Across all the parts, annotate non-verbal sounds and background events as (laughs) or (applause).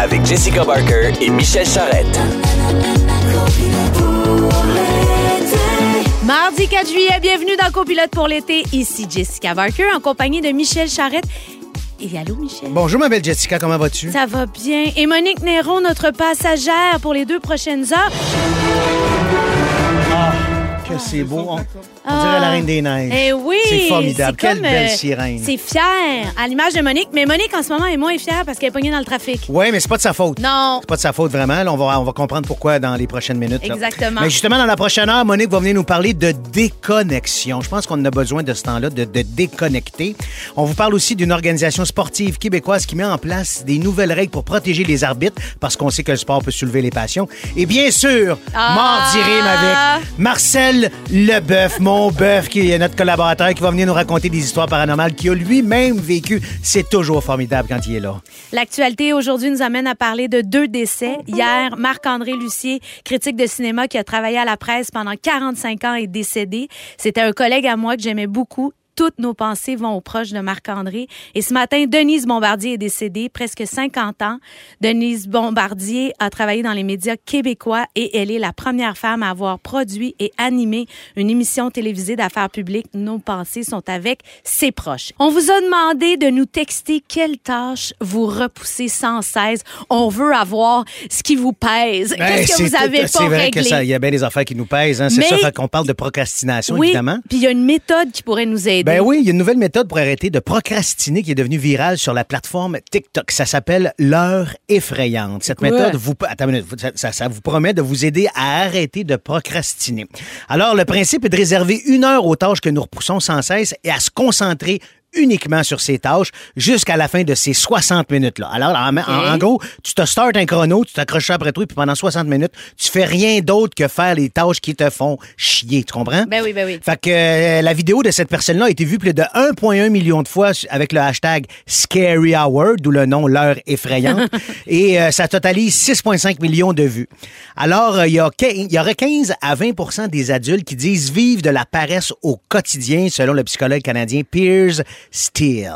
avec Jessica Barker et Michel Charrette. Mardi 4 juillet, bienvenue dans Copilote pour l'été. Ici Jessica Barker en compagnie de Michel Charrette. Et allô, Michel? Bonjour, ma belle Jessica, comment vas-tu? Ça va bien. Et Monique Néron, notre passagère pour les deux prochaines heures. Que c'est beau. On, on Ah. dirait la Reine des Neiges. Eh oui! C'est formidable. Quelle comme, belle euh, sirène. C'est fier, à l'image de Monique. Mais Monique, en ce moment, est moins fière parce qu'elle est pognée dans le trafic. Oui, mais c'est pas de sa faute. Non. C'est pas de sa faute vraiment. Là, on, va, on va comprendre pourquoi dans les prochaines minutes. là. Exactement. Mais justement, dans la prochaine heure, Monique va venir nous parler de déconnexion. Je pense qu'on a besoin de ce temps-là, de, de déconnecter. On vous parle aussi d'une organisation sportive québécoise qui met en place des nouvelles règles pour protéger les arbitres parce qu'on sait que le sport peut soulever les passions. Et bien sûr, Ah. mardi rime avec Marcel Leboeuf, mon bœuf, qui est notre collaborateur, qui va venir nous raconter des histoires paranormales qu'il a lui-même vécu. C'est toujours formidable quand il est là. L'actualité aujourd'hui nous amène à parler de deux décès. Hier, Marc-André Lucier, critique de cinéma qui a travaillé à la presse pendant 45 ans, est décédé. C'était un collègue à moi que j'aimais beaucoup. Toutes nos pensées vont aux proches de Marc-André. Et ce matin, Denise Bombardier est décédée, presque 50 ans. Denise Bombardier a travaillé dans les médias québécois et elle est la première femme à avoir produit et animé une émission télévisée d'affaires publiques. Nos pensées sont avec ses proches. On vous a demandé de nous texter quelles tâches vous repoussez sans cesse. On veut avoir ce qui vous pèse. Ben, Qu'est-ce que vous avez tout- pas vrai réglé? il y a bien des affaires qui nous pèsent. Hein. C'est ça, fait qu'on parle de procrastination, oui, évidemment. puis il y a une méthode qui pourrait nous aider. Ben oui, il y a une nouvelle méthode pour arrêter de procrastiner qui est devenue virale sur la plateforme TikTok. Ça s'appelle l'heure effrayante. Cette méthode vous, attends une minute, ça, ça- ça vous promet de vous aider à arrêter de procrastiner. Alors, le principe est de réserver une heure aux tâches que nous repoussons sans cesse et à se concentrer uniquement sur ces tâches jusqu'à la fin de ces 60 minutes-là. Alors, en, en- en gros, tu te startes un chrono, tu t'accroches après toi, puis pendant 60 minutes, tu fais rien d'autre que faire les tâches qui te font chier. Tu comprends? Ben oui, ben oui. Fait que euh, la vidéo de cette personne-là a été vue plus de 1,1 million de fois avec le hashtag Scary Hour, d'où le nom l'heure effrayante. (laughs) et euh, ça totalise 6,5 millions de vues. Alors, euh, il y, y aurait 15 à 20% des adultes qui disent vivre de la paresse au quotidien, selon le psychologue canadien Piers Steele.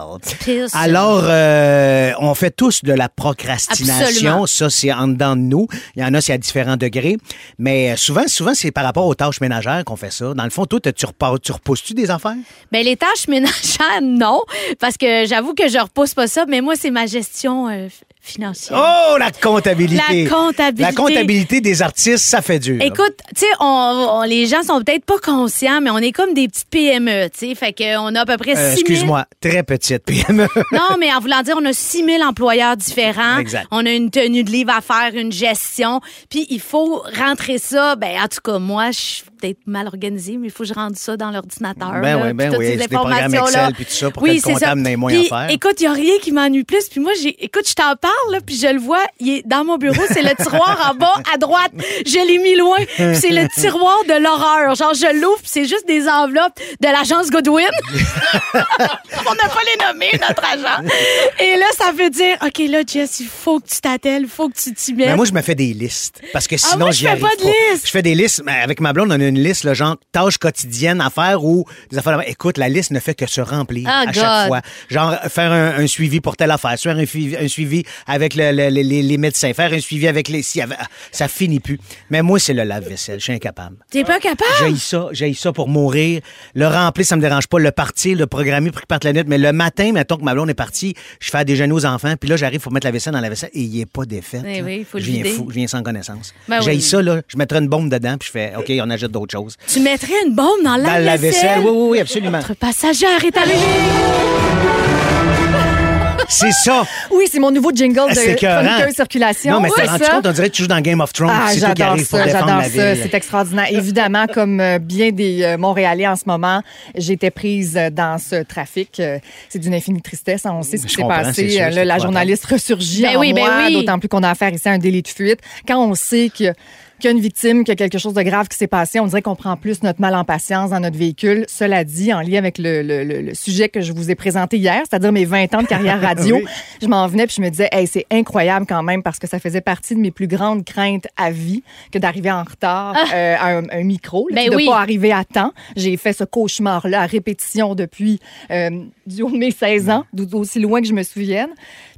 Alors, euh, on fait tous de la procrastination. Absolument. Ça, c'est en dedans de nous. Il y en a, c'est à différents degrés. Mais euh, souvent, souvent, c'est par rapport aux tâches ménagères qu'on fait ça. Dans le fond, toi, tu, tu, repars- tu repousses-tu des affaires? Ben, les tâches (laughs) ménagères, non, parce que j'avoue que je repousse pas ça, mais moi, c'est ma gestion euh, financière. Oh, la comptabilité! La comptabilité. La comptabilité des artistes, ça fait dur. Écoute, tu sais, on, on- les gens sont peut-être pas conscients, mais on est comme des petites PME, tu sais. Fait qu'on a à peu près 6 Euh, 000... Excuse-moi, très petite PME. (laughs) Non, mais en voulant dire, on a 6 000 employeurs différents. Exact. On a une tenue de livre à faire, une gestion. Puis il faut rentrer ça. Ben, en tout cas, moi, je peut-être mal organisée, mais il faut que je rentre ça dans l'ordinateur. Ben oui, ben oui, des programmes informations-là. Excel, puis tout ça, pour oui, que le c'est comptable ça. n'ait moins Puis, à faire. Écoute, il n'y a rien qui m'ennuie plus. Puis moi, écoute, je t'en parle, là, puis je le vois. Il est dans mon bureau. C'est le (laughs) tiroir en bas à droite. Je l'ai mis loin. Puis c'est le tiroir de l'horreur. Genre, je l'ouvre, c'est juste des enveloppes de l'agence Godwin. (laughs) On n'a pas les nommer, notre agent. Et là, ça veut dire, OK, là, Jess, il faut que tu t'attelles, il faut que tu t'y mettes. Mais moi, je me fais des listes. Parce que sinon, Ah, moi, je fais pas de liste. Je fais des listes. Mais avec ma blonde, on a une liste, le genre tâches quotidiennes à faire ou des affaires. Écoute, la liste ne fait que se remplir Ah, à God. chaque fois. Genre, faire un, un suivi pour telle affaire, faire un, suivi- un suivi avec le- le- le- les, les médecins, faire un suivi avec les. si- avec- ça finit plus. Mais moi, c'est le lave-vaisselle. Je suis incapable. T'es pas capable? J'ai ça, j'ai ça pour mourir. Le remplir, ça me dérange pas. Le partir, le programmer pour qu'il parte la nuit. Mais le matin, mettons que ma blonde est partie, je fais à déjeuner aux enfants, puis là, j'arrive pour mettre la vaisselle dans la vaisselle et il est pas défait. Eh oui, Je viens fou, je viens sans connaissance. Ben j'ai oui. ça, là. Je mettrais une bombe dedans, puis je fais, OK, on ajoute d'autres choses. Tu mettrais une bombe dans la Dans la vaisselle, oui, oui, oui, absolument. Notre passagère est arrivée. C'est ça. Oui, c'est mon nouveau jingle de chroniqueur circulation. Non, mais Oui, t'as rendu ça. compte, on dirait que tu joues dans Game of Thrones. Ah, c'est toi qui j'adore ça, défendre j'adore la ça. ville. C'est extraordinaire. Évidemment, comme euh, bien des euh, Montréalais en ce moment, j'étais prise euh, dans ce trafic. C'est d'une infinie tristesse. On sait ce qui s'est passé. sûr, là, la journaliste ressurgit Ben en oui, ben moi, oui. d'autant plus qu'on a affaire ici à un délit de fuite. Quand on sait que qu'il y a une victime, qu'il y a quelque chose de grave qui s'est passé, on dirait qu'on prend plus notre mal en patience dans notre véhicule. Cela dit, en lien avec le, le- le- le sujet que je vous ai présenté hier, c'est-à-dire mes 20 ans de carrière (laughs) radio, Oui. je m'en venais puis je me disais, hey, c'est incroyable quand même parce que ça faisait partie de mes plus grandes craintes à vie que d'arriver en retard euh, à un, un micro, là, Ben de oui. pas arriver à temps. J'ai fait ce cauchemar-là à répétition depuis euh, du haut de mes 16 ans, d'où- aussi loin que je me souvienne.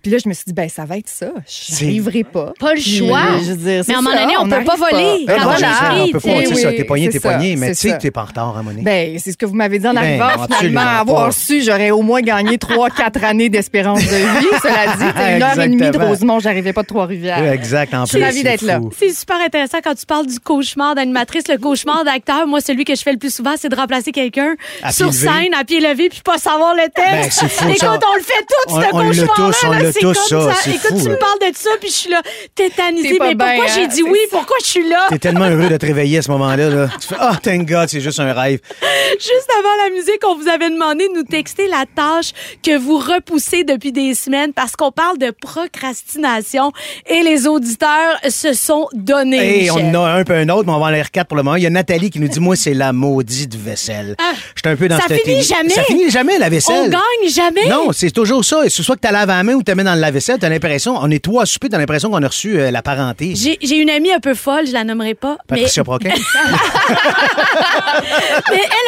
Puis là, je me suis dit, ben ça va être ça. Je n'arriverai pas. Pas le choix. je veux dire, c'est Mais à un moment donné, on peut n'arrive pas voler. Ben Quand non, on je on peut tu pas, sais. ça, t'es pogné, t'es pogné, mais tu sais que t'es pas en retard, à Monique. Ben, c'est ce que vous m'avez dit en Ben, arrivant. Finalement, avoir pas. su, j'aurais au moins gagné 3-4 (laughs) années d'espérance de vie. Cela dit, t'as une heure et demie de. Rosemont, j'arrivais pas de Trois-Rivières. Exact, en Je suis plus, ravie c'est d'être là. C'est super intéressant quand tu parles du cauchemar d'animatrice. Le cauchemar d'acteur, moi, celui que je fais le plus souvent, c'est de remplacer quelqu'un sur scène, à pied levé, puis pas savoir le Ben, texte. fou, Écoute, ça. on le fait tout, ce cauchemar-là. C'est tous, comme ça, c'est Écoute, fou, tu là. me parles de ça, puis je suis là, tétanisée. Mais pourquoi j'ai hein, dit oui? ça. Pourquoi je suis là? T'es tellement heureux de te réveiller à ce moment-là. Là. Tu fais « Ah, thank God, c'est juste un rêve. (laughs) Juste avant la musique, on vous avait demandé de nous texter la tâche que vous repoussez depuis des semaines parce qu'on parle de procrastination et les auditeurs se sont donnés. Et on en a un peu un autre, mais on va en aller quatre pour le moment. Il y a Nathalie qui nous dit Moi, c'est la maudite vaisselle. Ah, J'étais un peu dans ça cette finit jamais? Ça finit jamais, la vaisselle. On gagne jamais? Non, c'est toujours ça. Et ce soit que tu laves à la main ou tu mets dans le lave-vaisselle, t'as l'impression, on est trois à souper, t'as l'impression qu'on a reçu euh, la parenté. J'ai une amie un peu folle, je la nommerai pas. Mais, Patricia Proquin. (laughs) (laughs)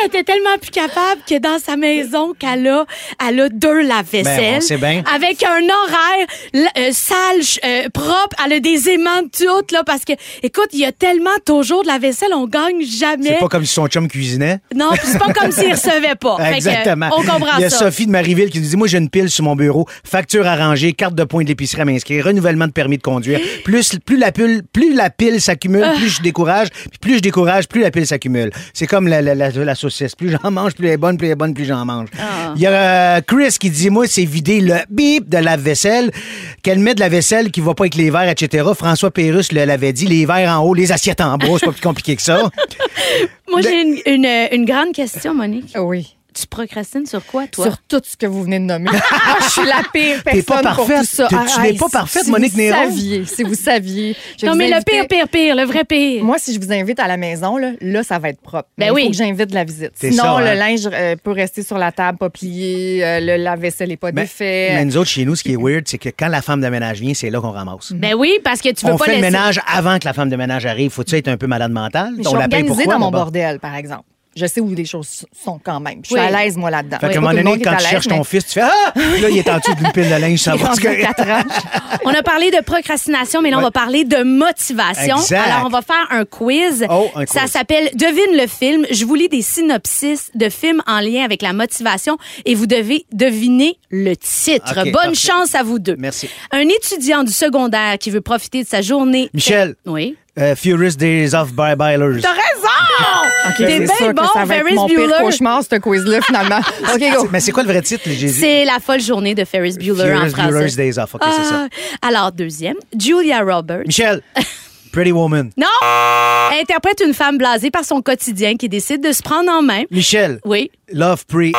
elle était tellement plus capable que dans sa maison qu'elle a, elle a deux lave-vaisselle. Ben, bien. Avec un horaire euh, sale, euh, propre. Elle a des aimants de toutes, là, parce que, écoute, il y a tellement toujours de la vaisselle, on gagne jamais. C'est pas comme si son chum cuisinait. Non, puis c'est pas comme s'il recevait pas. Que, Exactement. on comprend Il y a ça. Sophie de Marieville qui nous dit Moi, j'ai une pile sur mon bureau, facture à ranger, carte de points de l'épicerie à m'inscrire, renouvellement de permis de conduire. (gasps) Plus, plus, la, pile, plus la pile s'accumule, Ah. plus je décourage. Puis plus je décourage, plus la pile s'accumule. C'est comme la, la, la, la saucisse. Plus j'en mange, plus elle est bonne, plus elle est bonne, plus j'en mange. Ah. Il y a euh, Chris qui dit Moi, c'est vider le bip de la vaisselle, qu'elle met de la vaisselle qui va pas avec les verres, etc. François Pérusse le- l'avait dit les verres en haut, les assiettes en bas. C'est pas plus compliqué que ça. (laughs) Moi, j'ai une, une, une grande question, Monique. Oui. Tu procrastines sur quoi, toi? Sur tout ce que vous venez de nommer. Moi, (laughs) je suis la pire personne pas pour parfaite. tout ça. Tu- tu Ah, n'es pas si- parfaite, si Monique vous Néron. saviez, si vous saviez. je non, vous mais le pire, pire, pire, le vrai pire. Moi, si je vous invite à la maison, là, là ça va être propre. Ben Mais oui. Il faut que j'invite la visite. C'est Sinon, ça, le hein? linge euh, peut rester sur la table, pas plié, euh, le lave-vaisselle n'est pas Mais, défait. mais nous autres, chez nous, ce qui est weird, c'est que quand la femme de ménage vient, c'est là qu'on ramasse. Ben oui, parce que tu veux on pas fait le ménage avant que la femme de ménage arrive. Faut-tu être un peu malade mentale? Mais je on suis organisée dans mon bordel, par exemple. Je sais où les choses sont quand même. Je suis Oui. à l'aise, moi, là-dedans. Fait qu'à un moment donné, quand tu cherches mais ton fils, tu fais Ah! (laughs) Là, il est en dessous d'une pile de linge, ça va. (laughs) On a parlé de procrastination, mais là, on Ouais. va parler de motivation. Exact. Alors, on va faire un quiz. Oh, un Ça s'appelle Devine le film. Je vous lis des synopsis de films en lien avec la motivation et vous devez deviner le titre. Bonne parfait. chance à vous deux. Merci. Un étudiant du secondaire qui veut profiter de sa journée. Michel. Oui. Euh, Furious Days of Bye Byers. T'as raison! OK, T'es c'est bien sûr bon, que ça va être Ferris mon Bueller. pire cauchemar, ce quiz-là, finalement. (laughs) OK, go. Mais c'est quoi le vrai titre, Jésus? C'est la folle journée de Ferris Bueller en Furious français. Bueller's Days Off. OK, c'est ça. Ah, Alors, deuxième, Julia Roberts. Michel, (laughs) Pretty Woman. Non! Elle interprète une femme blasée par son quotidien qui décide de se prendre en main. Michel, Oui. Love, Pre, Eat.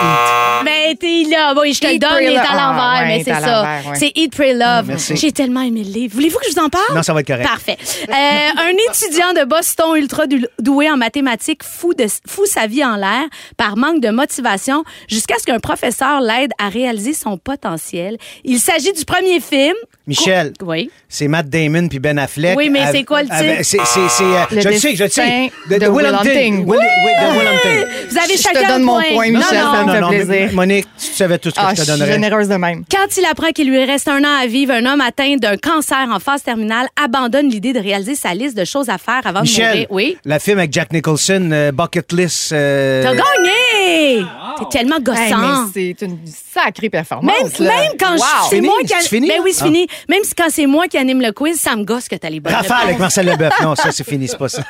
Mais t'es là, oui, je te le Eat, donne, Pray, il est à l'envers, Ah, ouais, mais c'est ça. l'envers, ouais. C'est Eat, Pray, Love. Merci. J'ai tellement aimé le livre. Voulez-vous que je vous en parle? Non, ça va être correct. Parfait. Euh, un étudiant de Boston ultra dou- doué en mathématiques fout, de, fout sa vie en l'air par manque de motivation jusqu'à ce qu'un professeur l'aide à réaliser son potentiel. Il s'agit du premier film. Michel, Oui. c'est Matt Damon puis Ben Affleck. Oui, mais c'est quoi le titre? avec- C'est, euh, je le sais, je le sais. destin De, de Will Hunting. Oui, de. Vous avez Je chacun te donne mon point. point, Non, Michel, non. ça me fait mais plaisir. Monique, tu savais tout ce que Ah, je je te suis donnerais. généreuse de même. Quand il apprend qu'il lui reste un an à vivre, un homme atteint d'un cancer en phase terminale abandonne l'idée de réaliser sa liste de choses à faire avant de Michel, mourir. Oui. la film avec Jack Nicholson, euh, Bucket List. euh, T'as gagné! T'es tellement Hey, gossant. mais c'est une sacrée performance. même, là. même quand Wow. je- c'est moi qui C'est fini? Ben oui, c'est Ah. fini. Même si quand c'est moi qui anime le quiz, ça me gosse que t'as les bonnes Rafale avec. Marcel (laughs) Leboeuf. Non, ça, c'est fini, c'est pas ça.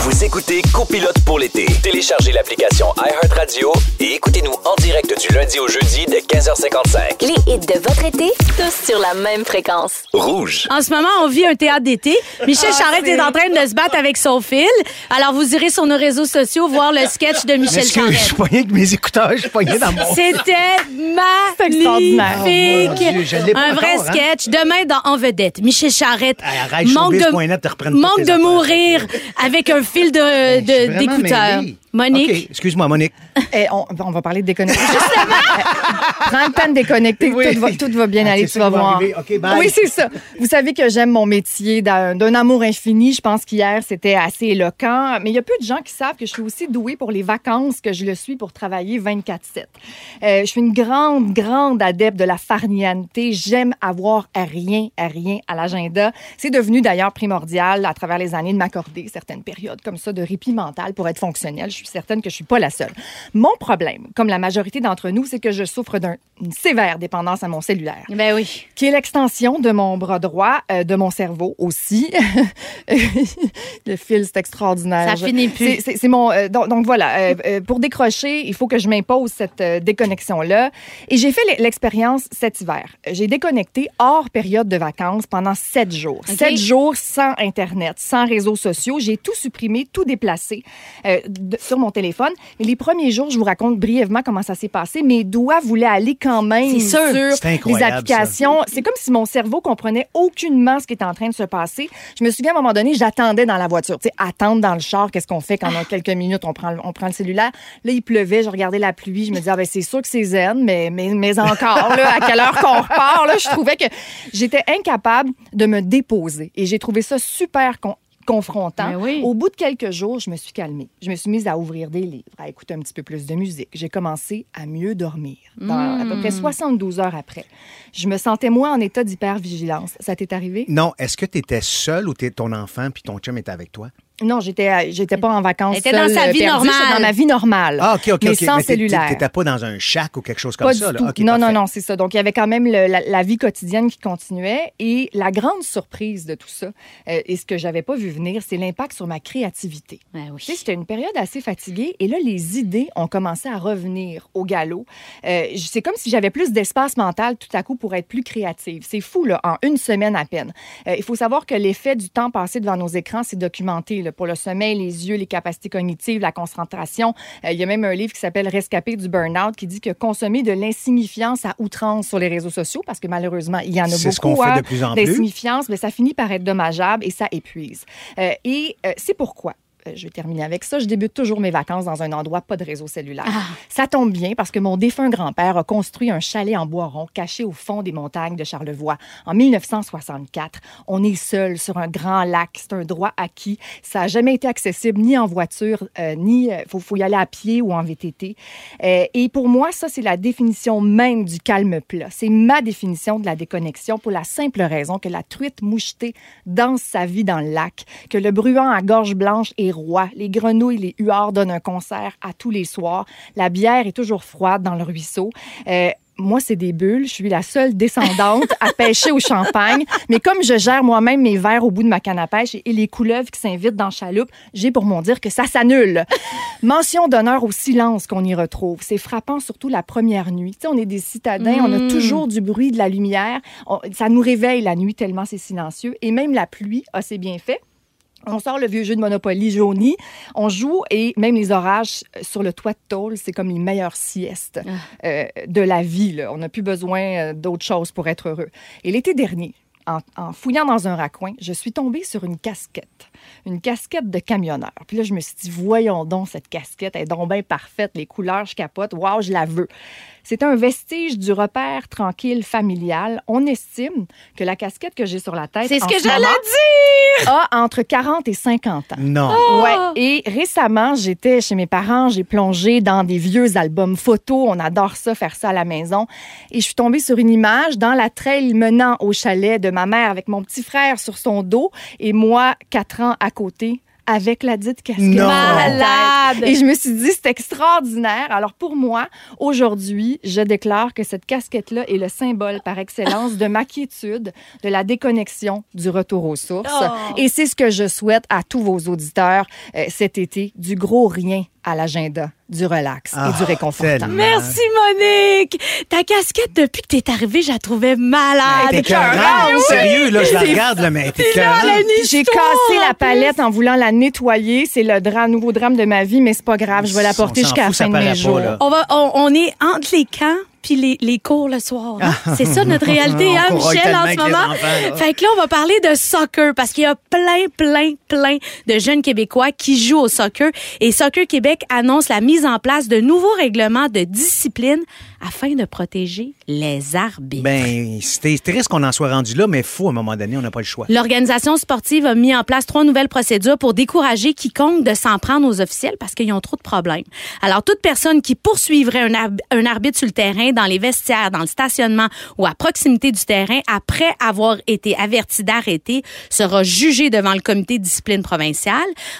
Vous écoutez Copilote pour l'été. Téléchargez l'application iHeartRadio et écoutez-nous en direct du lundi au jeudi de 15h55. Les hits de votre été, tous sur la même fréquence. Rouge. En ce moment, on vit un théâtre d'été. Michel Ah, Charette est en train de se battre avec son fil. Alors, vous irez sur nos réseaux sociaux voir le sketch de Michel je Charette. poigné avec mes écouteurs, je suis poigné dans mon... C'était magnifique. Oh, Dieu, un vrai encore, hein? sketch. Demain, dans En vedette, Michel Charette arrête, manque de, manque de affaires. mourir avec un fil de- (laughs) mêlé. Monique, excuse-moi, Monique. (laughs) Eh, on, on va parler de déconnecter. (laughs) Prends le temps de déconnecter. Oui. Tout, va, tout va bien Ah, aller, tu vas voir. Oui, c'est ça. Vous savez que j'aime mon métier d'un d'un amour infini. Je pense qu'hier, c'était assez éloquent. Mais il y a peu de gens qui savent que je suis aussi douée pour les vacances, que je le suis pour travailler 24 24-7. Euh, je suis une grande, grande adepte de la farnianité. J'aime avoir à rien, à rien à l'agenda. C'est devenu d'ailleurs primordial à travers les années de m'accorder certaines périodes comme ça de répit mental pour être fonctionnel. Je suis certaine que je suis pas la seule. Mon problème, comme la majorité d'entre nous, c'est que je souffre d'une sévère dépendance à mon cellulaire Ben oui. qui est l'extension de mon bras droit, euh, de mon cerveau aussi. (laughs) le fil, c'est extraordinaire. Ça finit plus. c'est- mon. euh, donc, donc voilà, pour décrocher, il faut que je m'impose cette euh, déconnexion-là. Et j'ai fait l'e- l'expérience cet hiver. J'ai déconnecté hors période de vacances pendant sept jours. Sept jours sans Internet, sans réseaux sociaux. J'ai tout supprimé, tout déplacé euh, de- sur mon téléphone. Mais les premiers jours, je vous raconte brièvement comment ça s'est passé. Mes doigts voulaient aller quand même sur C'est les applications. C'est comme si mon cerveau comprenait aucunement ce qui était en train de se passer. Je me souviens à un moment donné, j'attendais dans la voiture. Tu sais, attendre dans le char, qu'est-ce qu'on fait quand on a quelques minutes, on prend, le- on prend le cellulaire. Là, il pleuvait, je regardais la pluie, je me disais, ah ben c'est sûr que c'est zen, mais, mais, mais encore, là, à quelle heure qu'on repart, là, je trouvais que j'étais incapable de me déposer. Et j'ai trouvé ça super con- confrontant. Ben oui. Au bout de quelques jours, je me suis calmée. Je me suis mise à ouvrir des livres, à écouter un petit peu plus de musique. J'ai commencé à mieux dormir. Dans à peu près 72 heures après, je me sentais moins en état d'hypervigilance. Ça t'est arrivé? Non, est-ce que tu étais seul ou t'es ton enfant puis ton chum était avec toi? Non, j'étais j'étais pas en vacances. Était dans sa vie perdue. J'étais normale. dans ma vie normale. Ah, OK, OK, mais OK. sans t'é- cellulaire. T'étais pas dans un shack ou quelque chose comme Pas ça? du là? tout. OK, non, non, parfait. non, c'est ça. Donc, il y avait quand même le- la, la vie quotidienne qui continuait. Et la grande surprise de tout ça, euh, et ce que j'avais pas vu venir, c'est l'impact sur ma créativité. Ben oui. Tu sais, C'était une période assez fatiguée et là, les idées ont commencé à revenir au galop. Euh, c'est comme si j'avais plus d'espace mental tout à coup pour être plus créative. C'est fou, là, en une semaine à peine. Euh, il faut savoir que l'effet du temps passé devant nos écrans, c'est documenté là, pour le sommeil, les yeux, les capacités cognitives, la concentration. Euh, il y a même un livre qui s'appelle Rescapé du burn-out qui dit que consommer de l'insignifiance à outrance sur les réseaux sociaux, parce que malheureusement, il y en a C'est ce beaucoup, qu'on fait hein, de plus en plus. d'insignifiance, mais ça finit par être dommageable et ça épuise. Euh, et euh, c'est pourquoi je vais terminer avec ça. Je débute toujours mes vacances dans un endroit pas de réseau cellulaire. Ça tombe bien parce que mon défunt grand-père a construit un chalet en bois rond caché au fond des montagnes de Charlevoix en 1964. On est seul sur un grand lac. C'est un droit acquis. Ça n'a jamais été accessible ni en voiture, euh, ni il faut, faut y aller à pied ou en VTT. Euh, et pour moi, ça, c'est la définition même du calme plat. C'est ma définition de la déconnexion pour la simple raison que la truite mouchetée danse sa vie dans le lac, que le bruant à gorge blanche est les grenouilles, les huards donnent un concert à tous les soirs, la bière est toujours froide dans le ruisseau. Euh, moi, c'est des bulles. Je suis la seule descendante à (laughs) pêcher au champagne. Mais comme je gère moi-même mes verres au bout de ma canne à pêche et les couleuvres qui s'invitent dans chaloupe, j'ai pour mon dire que ça s'annule. Mention d'honneur au silence qu'on y retrouve. C'est frappant, surtout la première nuit. Tu sais, on est des citadins, on a toujours du bruit, de la lumière. On- ça nous réveille la nuit tellement c'est silencieux. Et même la pluie a ses bienfaits. On sort le vieux jeu de Monopoly jauni, on joue et même les orages sur le toit de tôle, c'est comme les meilleures siestes euh, de la vie. là. On n'a plus besoin euh, d'autre chose pour être heureux. Et l'été dernier, en, en fouillant dans un raccoin, je suis tombée sur une casquette, une casquette de camionneur. Puis là, je me suis dit, voyons donc cette casquette, elle est donc bien parfaite, les couleurs, je capote, waouh, je la veux. C'est un vestige du repère tranquille familial. On estime que la casquette que j'ai sur la tête, C'est ce que ce j'allais dire! a entre 40 et 50 ans. Non. Ouais. Et récemment, j'étais chez mes parents, j'ai plongé dans des vieux albums photos. On adore ça, faire ça à la maison. Et je suis tombée sur une image dans la trail menant au chalet de ma mère avec mon petit frère sur son dos et moi, quatre ans à côté. Avec la dite casquette. Non. Malade! Et je me suis dit, c'est extraordinaire. Alors pour moi, aujourd'hui, je déclare que cette casquette-là est le symbole par excellence de ma quiétude, de la déconnexion, du retour aux sources. Oh. Et c'est ce que je souhaite à tous vos auditeurs euh, cet été, du gros rien à l'agenda, du relax Ah, et du réconfortant. tellement. Merci, Monique! Ta casquette, depuis que t'es arrivée, je la trouvais malade. T'es écœurante, sérieux, là, je la regarde, là, mais t'es. J'ai cassé la palette en voulant la nettoyer. C'est le drame, nouveau drame de ma vie, mais c'est pas grave. Je vais la porter jusqu'à la fin de mes jours. On, va, on, on est entre les camps puis les, les cours le soir. hein? C'est ça notre réalité, (laughs) hein, Michel, en ce moment. enfants. Fait que là, on va parler de soccer parce qu'il y a plein, plein, plein de jeunes Québécois qui jouent au soccer. Et Soccer Québec annonce la mise en place de nouveaux règlements de discipline afin de protéger les arbitres. Ben, c'était triste qu'on en soit rendu là, mais faut à un moment donné, on n'a pas le choix. L'organisation sportive a mis en place trois nouvelles procédures pour décourager quiconque de s'en prendre aux officiels parce qu'ils ont trop de problèmes. Alors, toute personne qui poursuivrait un, arb- un arbitre sur le terrain, dans les vestiaires, dans le stationnement ou à proximité du terrain, après avoir été averti d'arrêter, sera jugée devant le comité de discipline provinciale.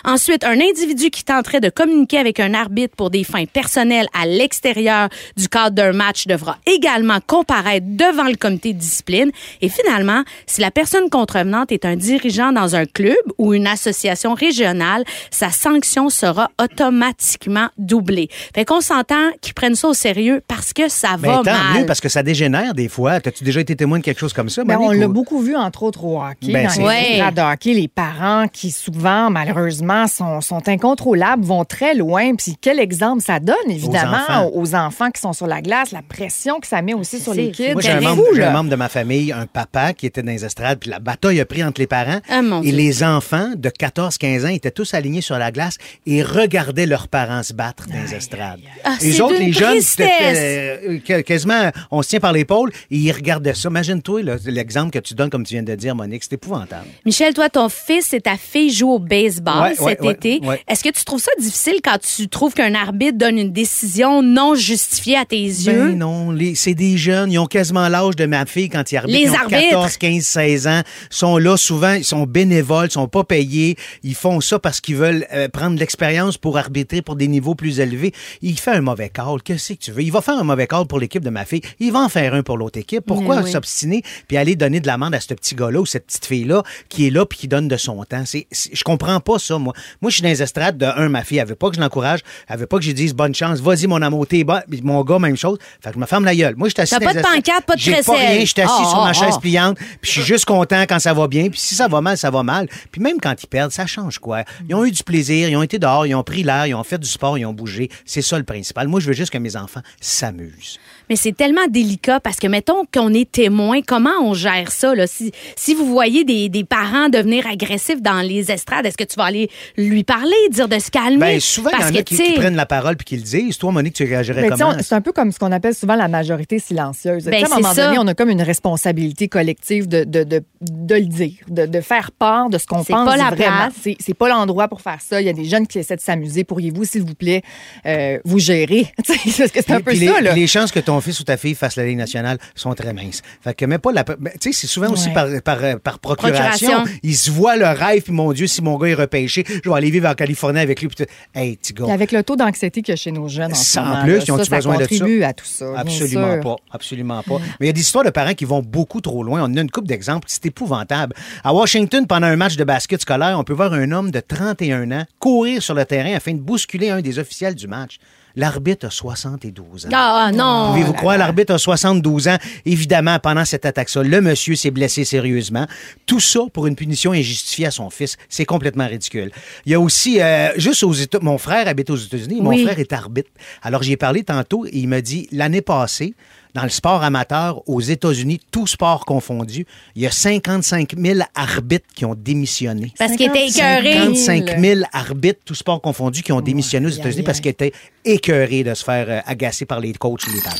Ensuite, un individu qui tenterait de communiquer avec un arbitre pour des fins personnelles à l'extérieur du cadre d'un match devra également comparaître devant le comité de discipline. Et finalement, si la personne contrevenante est un dirigeant dans un club ou une association régionale, sa sanction sera automatiquement doublée. Fait qu'on s'entend qu'ils prennent ça au sérieux parce que ça Ben, va tant mal. mieux, parce que ça dégénère des fois. As-tu déjà été témoin de quelque chose comme ça, Ben, on l'a ou- beaucoup vu, entre autres, au hockey. Ben, dans les Ouais. de hockey, les parents qui, souvent, malheureusement, sont, sont incontrôlables, vont très loin. Puis quel exemple ça donne, évidemment, enfants. aux enfants, qui sont sur la glace, la pression que ça met aussi sur les kids. Moi, j'ai un, membre, un de ma famille, un papa qui était dans les estrades, puis la bataille a pris entre les parents. Ah, et Dieu. les enfants de 14-15 ans étaient tous alignés sur la glace et regardaient leurs parents se battre dans les estrades. Ah, les autres, les jeunes, euh, quasiment, on se tient par l'épaule et ils regardaient ça. Imagine-toi l'exemple que tu donnes, comme tu viens de dire, Monique, c'est épouvantable. Michel, toi, ton fils et ta fille jouent au baseball ouais, cet ouais, été. ouais. Est-ce que tu trouves ça difficile quand tu trouves qu'un arbitre donne une décision non justifiée à tes yeux? Ben non, c'est des jeunes, ils ont quasiment l'âge de ma fille quand ils arbitrent. Les ils ont arbitres. 14, 15, 16 ans, sont là souvent, ils sont bénévoles, ils sont pas payés, ils font ça parce qu'ils veulent euh, prendre l'expérience pour arbitrer pour des niveaux plus élevés. Il fait un mauvais call, qu'est-ce que tu veux? Il va faire un mauvais call pour l'équipe de ma fille, il va en faire un pour l'autre équipe. Pourquoi oui. s'obstiner puis aller donner de l'amende à ce petit gars-là ou cette petite fille-là qui est là puis qui donne de son temps? C'est, je comprends pas ça, moi. Moi, je suis dans les estrades de un, ma fille, elle veut pas que je l'encourage, elle veut pas que je dise bonne chance, vas-y mon amour, t'es bon. Puis Mon gars, même chose. Fait que je me ferme la gueule. Moi, je suis assis T'as pas de pancarte, pas de J'ai pas rien, je suis assis Ah, sur ma ah, chaise ah. pliante, puis je suis juste content quand ça va bien, puis si ça va mal, ça va mal. Puis même quand ils perdent, ça change quoi? Ils ont eu du plaisir, ils ont été dehors, ils ont pris l'air, ils ont fait du sport, ils ont bougé. C'est ça le principal. Moi, je veux juste que mes enfants s'amusent. Mais c'est tellement délicat parce que, mettons qu'on est témoin, comment on gère ça? Là? Si, si vous voyez des, des parents devenir agressifs dans les estrades, est-ce que tu vas aller lui parler, dire de se calmer? Ben, souvent, il y Parce en a que, qui, prennent la parole puis qui le disent. Toi, Monique, tu réagirais Mais comment? c'est un peu comme ce qu'on appelle souvent la majorité silencieuse. Ben, à un moment ça. donné, on a comme une responsabilité collective de, de, de, de le dire, de, de faire part de ce qu'on C'est pense pas la vraiment. place. C'est, c'est pas l'endroit pour faire ça. Il y a des jeunes qui essaient de s'amuser. Pourriez-vous, s'il vous plaît, euh, vous gérer? (laughs) Tu sais, Parce que c'est un peu ça, là. les chances que ton fils ou ta fille fasse la Ligue nationale sont très minces. Fait que mets pas la. Tu sais, c'est souvent aussi Ouais. par, par, euh, par procuration. Procuration. Ils se voient le rêve, puis mon Dieu, si mon gars est repêché, je vais aller vivre en Californie avec lui. Puis hey, petit gars. Avec le taux d'anxiété qu'il y a chez nos jeunes en ce en plus, là, ils ont ça, ça besoin de ça? à tout ça. Absolument pas. Absolument pas. Mais il y a des histoires de parents qui vont beaucoup trop loin. On a une couple d'exemples. C'est épouvantable. À Washington, pendant un match de basket scolaire, on peut voir un homme de 31 ans courir sur le terrain afin de bousculer un des officiels du match. L'arbitre a 72 ans. Ah, non. Pouvez-vous croire, l'arbitre a 72 ans? Évidemment, pendant cette attaque-là, le monsieur s'est blessé sérieusement. Tout ça pour une punition injustifiée à son fils. C'est complètement ridicule. Il y a aussi, euh, juste aux États, mon frère habite aux États-Unis. Mon Oui. frère est arbitre. Alors, j'y ai parlé tantôt et il m'a dit, l'année passée, dans le sport amateur aux États-Unis, tout sport confondu, il y a 55 000 arbitres qui ont démissionné. Parce qu'il était 55 écœuré. 55 000 arbitres, tout sport confondu, qui ont démissionné aux États-Unis parce qu'ils étaient écœurés de se faire euh, agacer par les coachs et les parents.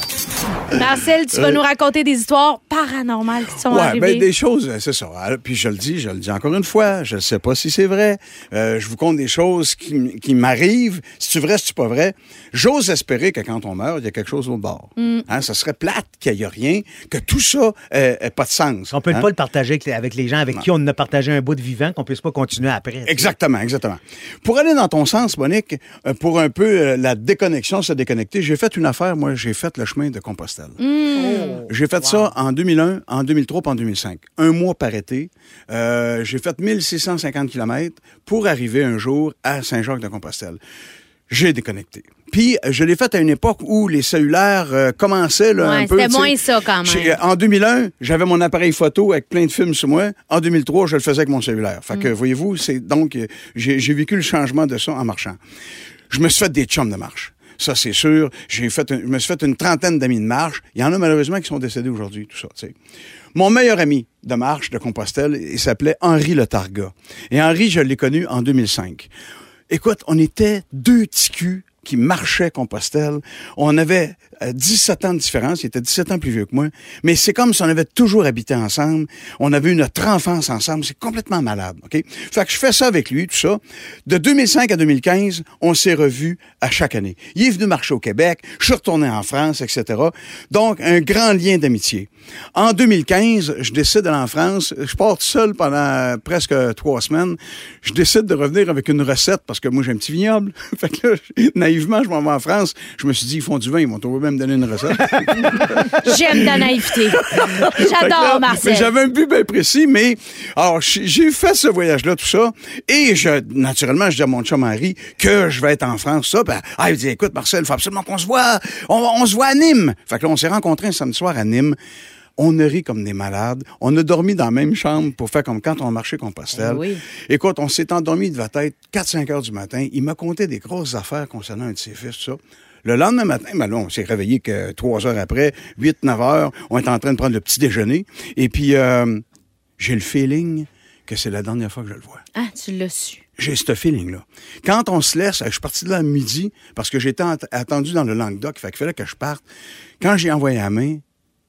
Marcel, tu vas nous raconter des histoires paranormales qui sont Ouais, arrivées. ben des choses, euh, c'est ça. Alors, Puis je le dis, je le dis encore une fois, je ne sais pas si c'est vrai. Euh, je vous compte des choses qui, qui m'arrivent. Si c'est vrai, si c'est pas vrai. J'ose espérer que quand on meurt, il y a quelque chose au bord. Mm. Hein, ça serait plate qu'il n'y ait rien, que tout ça n'ait pas de sens. On peut hein. pas le partager avec les, gens avec qui on a partagé un bout de vivant, qu'on puisse pas continuer après. Exactement, exactement. Pour aller dans ton sens, Monique, euh, pour un peu euh, la déconnexion, se déconnecter, j'ai fait une affaire, moi, j'ai fait le chemin de Compostelle. J'ai fait ça en 2001, en 2003 puis en 2005. Un mois par été. Euh, j'ai fait 1650 km pour arriver un jour à Saint-Jacques-de-Compostelle. J'ai déconnecté. Puis, je l'ai fait à une époque où les cellulaires euh, commençaient là, Ouais, un peu. c'était moins ça, quand même. En 2001, j'avais mon appareil photo avec plein de films sur moi. En 2003, je le faisais avec mon cellulaire. Fait Mm. que, voyez-vous, c'est donc, euh, j'ai j'ai vécu le changement de ça en marchant. Je me suis fait des chums de marche. Ça, c'est sûr. J'ai fait, je me suis fait une trentaine d'amis de marche. Il y en a malheureusement qui sont décédés aujourd'hui, tout ça. Mon meilleur ami de marche de Compostelle, il s'appelait Henri Le Targa. Et Henri, je l'ai connu en 2005. Écoute, on était deux petits culs qui marchaient Compostelle. On avait 17 ans de différence. Il était 17 ans plus vieux que moi. Mais c'est comme si on avait toujours habité ensemble. On avait eu notre enfance ensemble. C'est complètement malade, OK? Fait que je fais ça avec lui, tout ça. De 2005 à 2015, on s'est revus à chaque année. Il est venu marcher au Québec. Je suis retourné en France, etc. Donc, un grand lien d'amitié. En 2015, je décide d'aller en France. Je pars seul pendant presque trois semaines. Je décide de revenir avec une recette parce que moi, j'ai un petit vignoble. (laughs) fait que là, naïvement, je m'en vais en France. Je me suis dit, ils font du vin, ils vont trouver même me donner une recette. (laughs) J'aime ta naïveté. J'adore Marcel. J'avais un but bien précis, mais alors j'ai fait ce voyage-là, tout ça, et je, naturellement, je dis à mon chum Henri que je vais être en France, ça. Ben, ah, il dit, écoute, Marcel, il faut absolument qu'on se voit. On, on se voit à Nîmes. Fait que là, on s'est rencontrés un samedi soir à Nîmes. On a ri comme des malades. On a dormi dans la même chambre pour faire comme quand on marchait Compostelle. Eh oui. Écoute, on s'est endormi, il devait être 4-5 heures du matin. Il m'a conté des grosses affaires concernant un de ses fils, tout ça. Le lendemain matin, ben là, on s'est réveillé que trois heures après, 8-9 heures, on est en train de prendre le petit déjeuner. Et puis, euh, j'ai le feeling que c'est la dernière fois que je le vois. Ah, tu l'as su. J'ai ce feeling-là. Quand on se laisse, je suis parti de là à midi parce que j'étais at- attendu dans le Languedoc, fait qu'il fallait que je parte. Quand j'ai envoyé la main,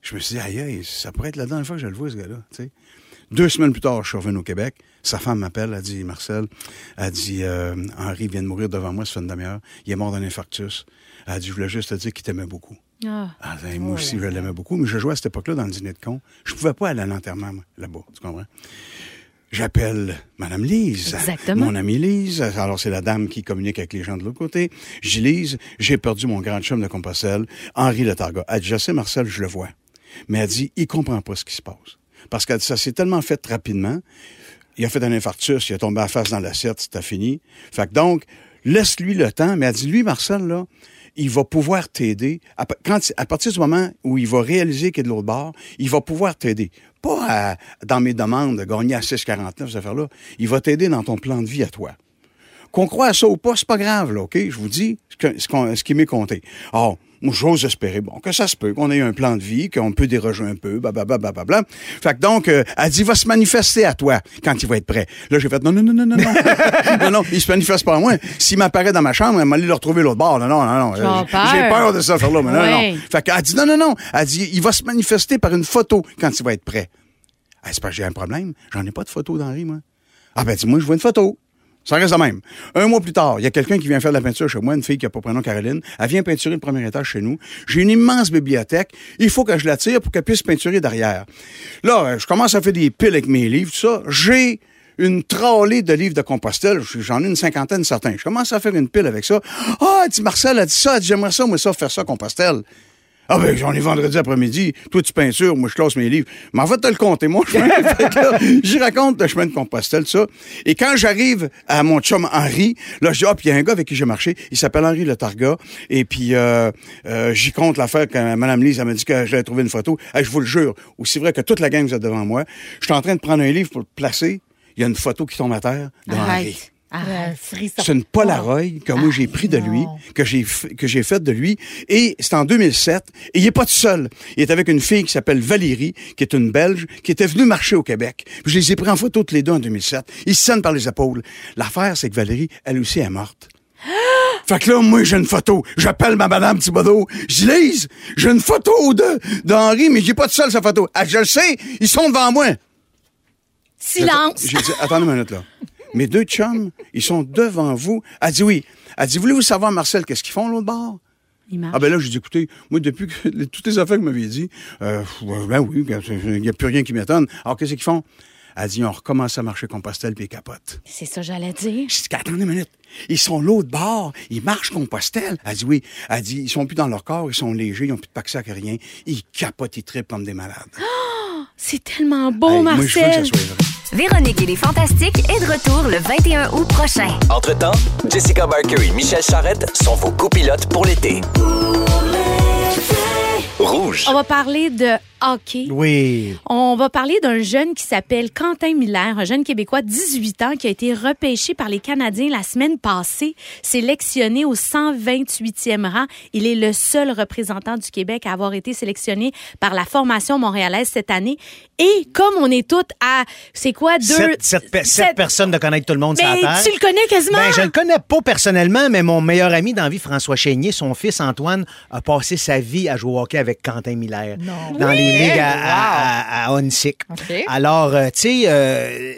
je me suis dit, aïe, aïe, ça pourrait être la dernière fois que je le vois, ce gars-là. Deux semaines plus tard, je suis revenu au Québec. Sa femme m'appelle, elle dit, Marcel, elle dit, euh, Henri vient de mourir devant moi, ça fait une demi-heure. Il est mort d'un infarctus. Elle dit, je voulais juste te dire qu'il t'aimait beaucoup. Ah. Ah, ben, moi aussi, je l'aimais beaucoup, mais je jouais à cette époque-là dans le dîner de con. Je pouvais pas aller à l'enterrement, là-bas, tu comprends? J'appelle Madame Lise. Exactement. Mon amie Lise. Alors, c'est la dame qui communique avec les gens de l'autre côté. J'ai Lise, j'ai perdu mon grand chum de Compostelle, Henri Letarga. Elle dit, je sais, Marcel, je le vois. Mais elle dit, il comprend pas ce qui se passe. Parce que ça s'est tellement fait rapidement. Il a fait un infarctus, il a tombé à face dans l'assiette, c'était fini. Fait que donc, laisse-lui le temps. Mais elle dit, lui, Marcel, là, il va pouvoir t'aider. À, à partir du moment où il va réaliser qu'il est de l'autre bord, il va pouvoir t'aider. Pas à- dans mes demandes de gagner à 6,49, cette affaire-là. Il va t'aider dans ton plan de vie à toi. Qu'on croit à ça ou pas, c'est pas grave, là, OK? Je vous dis ce, ce, qui m'est compté. J'ose espérer, bon, que ça se peut, qu'on ait un plan de vie, qu'on peut déroger un peu, blablabla. Bla, bla, bla. Fait que donc, euh, elle dit, il va se manifester à toi quand il va être prêt. Là, j'ai fait, non, non, non, non, non, non. (laughs) non, non, il se manifeste pas à moi. S'il m'apparaît dans ma chambre, elle m'a le retrouver l'autre bord. Non, non, non, non. Euh. J'ai peur de ça, faire là, mais non, Ouais. non. Fait qu'elle dit, non, non, non. Elle dit, il va se manifester par une photo quand il va être prêt. Ah, c'est parce que j'ai un problème. J'en ai pas de photo d'Henri, moi. Ah, ben, dis-moi, je vois une photo. Ça reste de même. Un mois plus tard, il y a quelqu'un qui vient faire de la peinture chez moi, une fille qui a pas prénom Caroline. Elle vient peinturer le premier étage chez nous. J'ai une immense bibliothèque. Il faut que je la tire pour qu'elle puisse peinturer derrière. Là, euh, je commence à faire des piles avec mes livres, tout ça. J'ai une trolley de livres de Compostelle. J'en ai une cinquantaine certains. Je commence à faire une pile avec ça. Ah, dit Marcel a dit ça. J'aimerais ça, moi, ça, faire ça, Compostelle. Ah ben, j'en ai vendredi après-midi. Toi, tu peintures, moi, je classe mes livres. Mais en fait, te le compter, mon chemin. (laughs) J'y raconte le chemin de Compostelle, ça. Et quand j'arrive à mon chum Henri, là, je dis, ah, puis il y a un gars avec qui j'ai marché. Il s'appelle Henri Le Targa. Et puis, euh, euh, j'y compte l'affaire quand Mme Lise, elle m'a dit que j'allais trouver une photo. Hey, je vous le jure, aussi vrai que toute la gang vous êtes devant moi. Je suis en train de prendre un livre pour le placer. Il y a une photo qui tombe à terre de Henri. Frisson. C'est une Polaroid que moi j'ai pris de lui, non. que j'ai f- que j'ai faite de lui, et c'est en 2007. Et il est pas tout seul. Il est avec une fille qui s'appelle Valérie, qui est une Belge, qui était venue marcher au Québec. Puis je les ai pris en photo tous les deux en 2007. Ils se tiennent par les épaules. L'affaire, c'est que Valérie, elle aussi est morte. (gasps) Fait que là, moi, j'ai une photo. J'appelle ma madame Thibodeau. Je Lise, j'ai une photo de d'Henri, mais j'ai pas tout seul sa photo. Ah, je le sais, ils sont devant moi. Silence. J'ai dit, attendez une minute, là. (laughs) Mes deux chums, ils sont devant vous. Elle dit oui. Elle dit, voulez-vous savoir, Marcel, qu'est-ce qu'ils font, l'autre bord? Ah ben là, j'ai dit, écoutez, moi, depuis que les- toutes les affaires que vous m'aviez dit, euh, ben oui, il n'y a plus rien qui m'étonne. Alors, qu'est-ce qu'ils font? Elle dit, on recommence à marcher Compostelle puis ils capotent. C'est ça, j'allais dire. Je dis, attendez une minute. Ils sont l'autre bord. Ils marchent Compostelle. Elle dit, oui. Elle dit, ils sont plus dans leur corps. Ils sont légers. Ils n'ont plus de paxac, rien. Ils capotent. Ils trippent comme des malades. C'est tellement beau, Hey, Marcel. Véronique et les Fantastiques est de retour le 21 août prochain. Entre-temps, Jessica Barker et Michel Charrette sont vos copilotes pour l'été. Rouge. On va parler de hockey. Oui. On va parler d'un jeune qui s'appelle Quentin Miller, un jeune Québécois de 18 ans qui a été repêché par les Canadiens la semaine passée, sélectionné au 128e rang. Il est le seul représentant du Québec à avoir été sélectionné par la formation montréalaise cette année. Et comme on est toutes à, c'est quoi, deux... Sept, sept pe- sept sept- personnes de connaître tout le monde sur la Mais terre. tu le connais quasiment? Ben, je le connais pas personnellement, mais mon meilleur ami dans la vie, François Chénier, son fils Antoine, a passé sa vie à jouer au hockey avec Quentin Miller. Dans les ligues à, à, à- à Huntsic. OK. Alors, euh, tu sais, euh,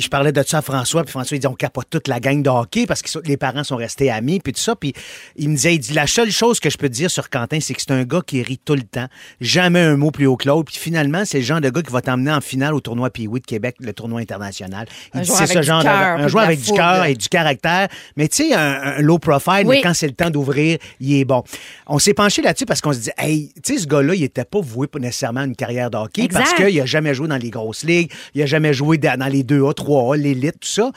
je parlais de ça à François, puis François, il dit on capote toute la gang de hockey parce que les parents sont restés amis, puis tout ça. Puis il me disait, il dit, la seule chose que je peux te dire sur Quentin, c'est que c'est un gars qui rit tout le temps. Jamais un mot plus haut que l'autre. Puis finalement, c'est le genre de gars qui va t'emmener en finale au tournoi Pee-Wee de Québec, le tournoi international. Il c'est ce genre de gars. puis Un de joueur avec du cœur et du caractère. Mais tu sais, un, un low profile, Oui. mais quand c'est le temps d'ouvrir, il est bon. On s'est penché là-dessus parce qu'on se dit, hey, tu sais, ce gars-là, il était pas voué pour nécessairement à une carrière de hockey Exact. parce qu'il a jamais joué dans les grosses ligues, il a jamais joué dans les 2A, 3A, l'élite, tout ça.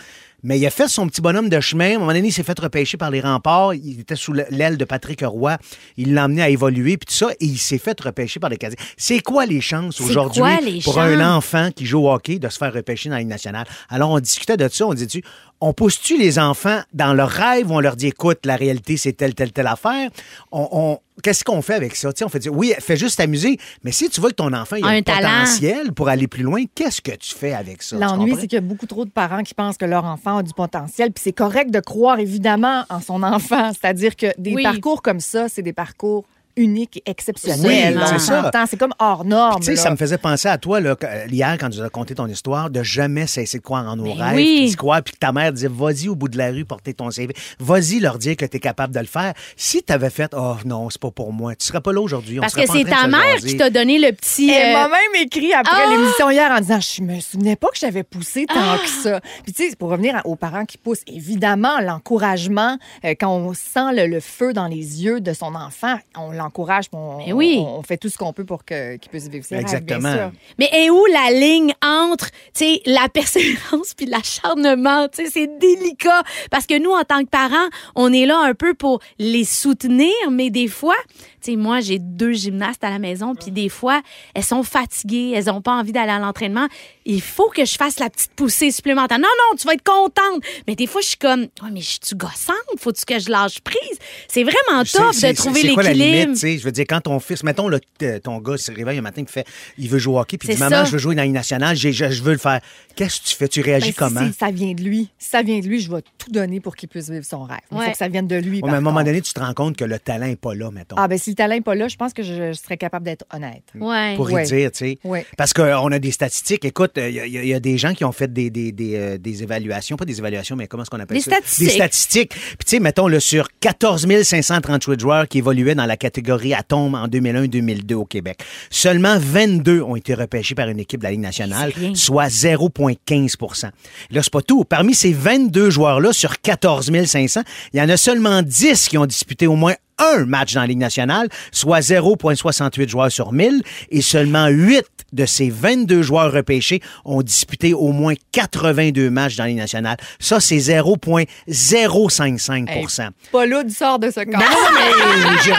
Mais il a fait son petit bonhomme de chemin. À un moment donné, il s'est fait repêcher par les remparts. Il était sous l'aile de Patrick Roy. Il l'a emmené à évoluer, puis tout ça. Et il s'est fait repêcher par les Canadiens. C'est quoi les chances aujourd'hui pour chances? un enfant qui joue au hockey de se faire repêcher dans la Ligue nationale? Alors, on discutait de ça. On dit-tu, on pousse-tu les enfants dans leur rêve ou on leur dit, écoute, la réalité, c'est telle, telle, telle affaire? On, on- Qu'est-ce qu'on fait avec ça? On fait dire, oui, fais juste t'amuser, mais si tu veux que ton enfant il a Un un talent. potentiel pour aller plus loin, qu'est-ce que tu fais avec ça? L'ennui, c'est qu'il y a beaucoup trop de parents qui pensent que leur enfant a du potentiel. Puis c'est correct de croire évidemment en son (laughs) enfant. C'est-à-dire que des Oui. parcours comme ça, c'est des parcours uniques et exceptionnels. Oui, On c'est ça. s'entend, C'est comme hors norme. Tu sais, ça me faisait penser à toi, là, euh, hier, quand tu nous as conté ton histoire, de jamais cesser de croire en nos Mais rêves, oui. d'y croire, puis que ta mère disait, vas-y au bout de la rue, porter ton CV. Vas-y leur dire que tu es capable de le faire. Si tu avais fait, oh non, c'est pas pour moi, tu serais pas là aujourd'hui. Parce que c'est ta mère qui t'a donné le petit... Elle euh, m'a même écrit après Ah! l'émission hier en disant Je me souvenais pas que j'avais poussé tant Ah! que ça. Puis, tu sais, pour revenir aux parents qui poussent, évidemment, l'encouragement, euh, quand on sent le, le feu dans les yeux de son enfant, on l'encourage, on, Mais oui. on, on fait tout ce qu'on peut pour que- qu'il puisse vivre ses rêves, bien Exactement. sûr. Mais est où la ligne entre, tu sais, la (laughs) persévérance puis l'acharnement? Tu sais, c'est délicat. Parce que nous, en tant que parents, on est là un peu pour les soutenir, mais des fois, tu sais, moi, j'ai deux gymnastes à la maison, puis des fois, elles sont fatiguées, elles ont pas envie d'aller à l'entraînement. Il faut que je fasse la petite poussée supplémentaire. Non, non, tu vas être contente. Mais des fois, je suis comme, ouais, mais je suis gossante, faut-tu que je lâche prise? C'est vraiment top de trouver l'équilibre. Tu sais? Je veux dire, quand ton fils, mettons, là, t- ton gars se réveille un matin et fait, il veut jouer au hockey, puis il dit, maman, ça. je veux jouer dans la Ligue nationale, j'ai- je, je veux le faire. Qu'est-ce que tu fais? Tu réagis Ben, si comment? c'est- ça vient de lui. Si ça vient de lui, je vais tout donner pour qu'il puisse vivre son rêve. Il Ouais. faut que ça vienne de lui. Ouais, mais à un moment donné, tu te rends compte que le talent n'est pas là, mettons. Ah, ben si le talent n'est pas là, je pense que je, je serais capable d'être honnête. Ouais. pour y Ouais. dire, tu sais. Ouais. Parce qu'on a des statistiques. Écoute, il y, a- y a des gens qui ont fait des, des, des, euh, des évaluations, pas des évaluations, mais comment est-ce qu'on appelle Des ça? statistiques. Des statistiques. Puis, tu sais, mettons, là, sur 14 538 joueurs qui évoluaient dans la catégorie Atome en 2001-2002 au Québec, seulement 22 ont été repêchés par une équipe de la Ligue nationale, soit 0,15% Là, c'est pas tout. Parmi ces 22 joueurs-là, sur 14 500, il y en a seulement 10 qui ont disputé au moins un match dans la Ligue nationale, soit 0,68 joueurs sur 1000, et seulement 8 de ces 22 joueurs repêchés ont disputé au moins 82 matchs dans la Ligue nationale. Ça, c'est 0,055 Hey, Pas là du sort de ce corps. non, non, mais j'ai-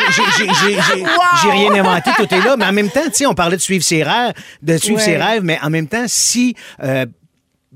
j'ai rien inventé, tout est là. Mais en même temps, tu sais, on parlait de suivre ses rêves, de suivre Ouais. ses rêves, mais en même temps, si euh,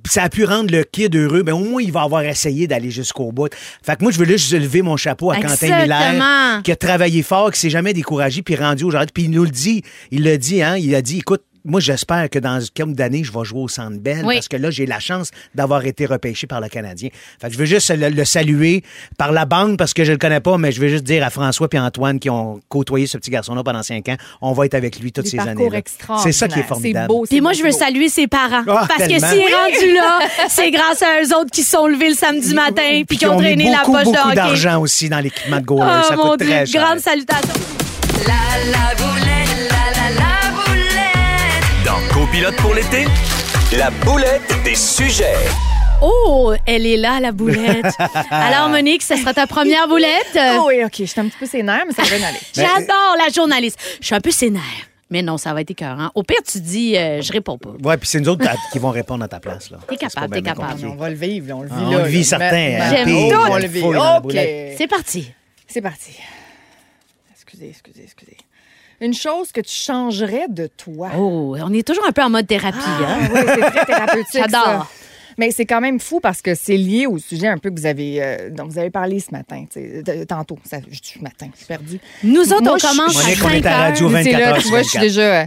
ça a pu rendre le kid heureux, ben au moins il va avoir essayé d'aller jusqu'au bout. Fait que moi, je veux juste lever mon chapeau à Quentin. Miller, qui a travaillé fort, qui s'est jamais découragé, puis rendu aujourd'hui. Puis il nous le dit, il l'a dit, hein, il a dit, écoute, moi, j'espère que dans quelques d'années, je vais jouer au Centre Bell Oui. parce que là, j'ai la chance d'avoir été repêché par le Canadien. Fait que je veux juste le, le saluer par la bande parce que je le connais pas, mais je veux juste dire à François et Antoine qui ont côtoyé ce petit garçon-là pendant cinq ans, on va être avec lui toutes Des ces années-là. C'est ça qui est C'est formidable. beau. Puis c'est moi, beau, je veux beau. saluer ses parents. Ah, parce tellement. que s'il est rendu là, c'est grâce à eux autres qui sont levés le samedi matin puis qui ont mis traîné la beaucoup, poche de beaucoup hockey. d'argent aussi dans l'équipement de goaler. Oh ça mon coûte Dieu, très cher. grande salutation. La la boulette, la Copilote pour l'été, la boulette des sujets. Oh, elle est là, la boulette. (laughs) Alors, Monique, ce sera ta première boulette? (laughs) Oh oui, OK. Je suis un petit peu sénère, mais ça va bien aller. (laughs) J'adore la journaliste. Je suis un peu sénère. Mais non, ça va être écœurant. Au pire, tu dis, euh, je réponds pas. Ouais, puis c'est nous autres qui vont répondre à ta place. là. T'es capable, t'es capable. On va le vivre, là, on le vit Ah, on là. le vit là. certain, Mais- hein. J'aime mais- tout. On le vit. OK. C'est parti. C'est parti. Excusez, excusez, excusez. Une chose que tu changerais de toi. Oh, on est toujours un peu en mode thérapie. Ah, hein? oui, c'est très thérapeutique. J'adore. Mais c'est quand même fou parce que c'est lié au sujet un peu que vous avez, euh, dont vous avez parlé ce matin, de- tantôt. Ça, je dis ce matin, je suis perdue. Nous autres, Moi, on commence à Monique, on 5 est à heures. 24 là, heures tu vois, je suis 24. déjà. euh,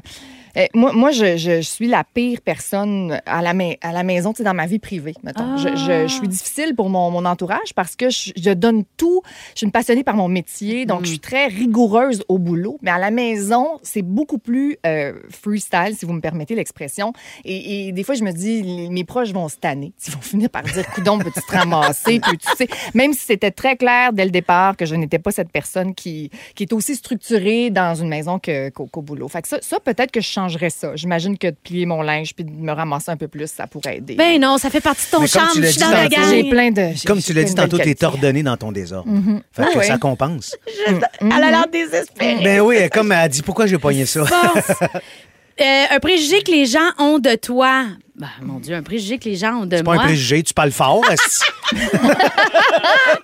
moi, moi je, je- je suis la pire personne à la, mai- à la maison, dans ma vie privée, mettons. Je, je- je suis difficile pour mon, mon entourage parce que je, donne tout. Je suis une passionnée par mon métier, donc je suis très rigoureuse au boulot. Mais à la maison, c'est beaucoup plus euh, freestyle, si vous me permettez l'expression. Et, et des fois, je me dis, les- mes proches vont se tanner. Ils vont finir par dire, coudon, peux-tu te ramasser? (laughs) Tu sais, même si c'était très clair dès le départ que je n'étais pas cette personne qui, qui est aussi structurée dans une maison qu'au boulot. Fait que ça, ça peut-être que je changerais ça. J'imagine que de plier mon linge puis de me ramasser un peu plus, ça pourrait aider. Ben non, ça fait partie de ton Mais comme charme. tu Je l'as suis dit dans la tantôt, gang. j'ai plein de. j'ai- Comme j'ai tu l'as plein dit de tantôt, belles t'es qualités. ordonné dans ton désordre. Fait que Ah ça compense. Elle a l'air désespérée. Ben oui, comme elle a dit, pourquoi j'ai pogné ça? (laughs) Euh, un préjugé que les gens ont de toi. Ben, mon Dieu, un préjugé que les gens ont de C'est pas moi. un préjugé, tu parles fort. (laughs) Et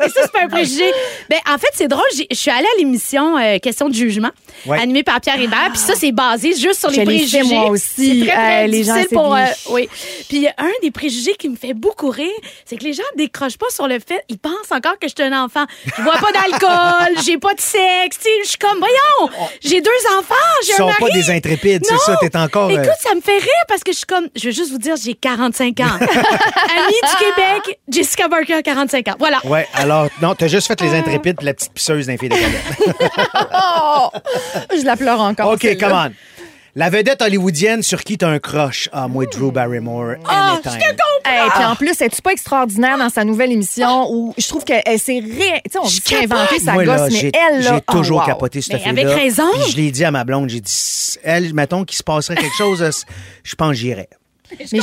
ça, c'est pas un préjugé. Ben, en fait, c'est drôle. j'ai- Je suis allée à l'émission euh, Question de jugement, Ouais. animée par Pierre Hébert. Puis ça, c'est basé juste sur Je les préjugés. moi aussi. Très, très Euh, les gens difficile pour. s'éblouissent. oui. Puis un des préjugés qui me fait beaucoup rire, c'est que les gens décrochent pas sur le fait. Ils pensent encore que je suis un enfant. Je bois pas d'alcool, j'ai pas de sexe. Je suis comme, voyons, j'ai deux enfants, j'ai Ils un sont mari. pas des intrépides, c'est ça, t'es encore. euh, Écoute, ça me fait rire parce que je suis comme. Je veux juste vous dire, j'ai 45 ans. (laughs) Amie du Québec, Jessica Barker a 45 ans. Voilà. Ouais, alors, non, t'as juste fait les intrépides puis la petite pisseuse d'un fille. (laughs) Oh! Je la pleure encore. OK, come on. La vedette hollywoodienne sur qui t'as un crush? Ah, moi, Drew Barrymore. Ah, anytime. Hey, puis en plus, es-tu pas extraordinaire dans sa nouvelle émission où je trouve qu'elle s'est ré... Tu sais, on dit qu'elle a inventé sa Moi, là, gosse, mais j'ai elle, là... j'ai oh, toujours wow. capoté cette Mais fille-là. avec raison. Puis je l'ai dit à ma blonde, j'ai dit, elle, mettons qu'il se passerait quelque chose, euh, je pense que j'irais. Mais je-